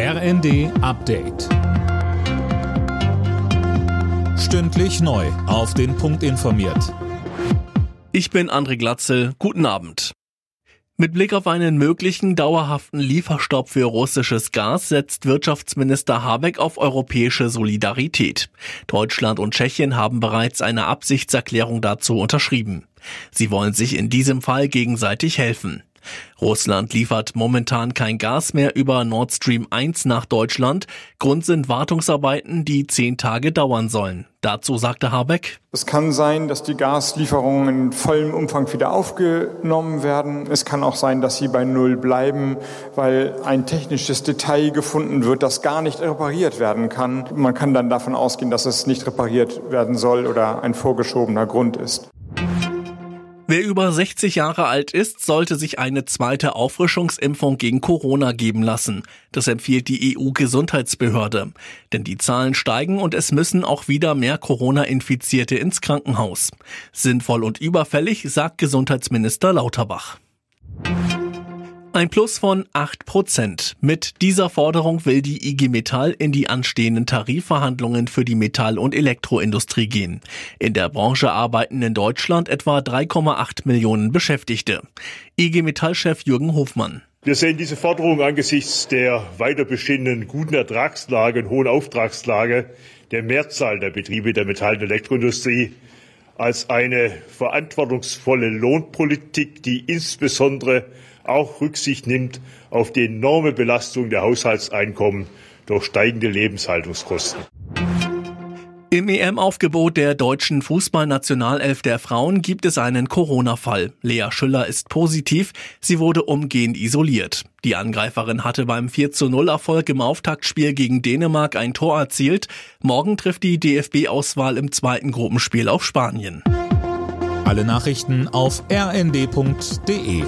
RND Update. Stündlich neu. Auf den Punkt informiert. Ich bin André Glatzel. Guten Abend. Mit Blick auf einen möglichen dauerhaften Lieferstopp für russisches Gas setzt Wirtschaftsminister Habeck auf europäische Solidarität. Deutschland und Tschechien haben bereits eine Absichtserklärung dazu unterschrieben. Sie wollen sich in diesem Fall gegenseitig helfen. Russland liefert momentan kein Gas mehr über Nord Stream 1 nach Deutschland. Grund sind Wartungsarbeiten, die zehn Tage dauern sollen. Dazu sagte Habeck. Es kann sein, dass die Gaslieferungen in vollem Umfang wieder aufgenommen werden. Es kann auch sein, dass sie bei Null bleiben, weil ein technisches Detail gefunden wird, das gar nicht repariert werden kann. Man kann dann davon ausgehen, dass es nicht repariert werden soll oder ein vorgeschobener Grund ist. Wer über 60 Jahre alt ist, sollte sich eine zweite Auffrischungsimpfung gegen Corona geben lassen. Das empfiehlt die EU-Gesundheitsbehörde. Denn die Zahlen steigen und es müssen auch wieder mehr Corona-Infizierte ins Krankenhaus. Sinnvoll und überfällig, sagt Gesundheitsminister Lauterbach. Ein Plus von 8 Prozent. Mit dieser Forderung will die IG Metall in die anstehenden Tarifverhandlungen für die Metall- und Elektroindustrie gehen. In der Branche arbeiten in Deutschland etwa 3,8 Millionen Beschäftigte. IG Metall-Chef Jürgen Hofmann. Wir sehen diese Forderung angesichts der weiter bestehenden guten Ertragslage und hohen Auftragslage der Mehrzahl der Betriebe der Metall- und Elektroindustrie als eine verantwortungsvolle Lohnpolitik, die insbesondere auch Rücksicht nimmt auf die enorme Belastung der Haushaltseinkommen durch steigende Lebenshaltungskosten. Im EM-Aufgebot der deutschen Fußballnationalelf der Frauen gibt es einen Corona-Fall. Lea Schüller ist positiv, sie wurde umgehend isoliert. Die Angreiferin hatte beim 4 zu 0 Erfolg im Auftaktspiel gegen Dänemark ein Tor erzielt. Morgen trifft die DFB-Auswahl im zweiten Gruppenspiel auf Spanien. Alle Nachrichten auf rnd.de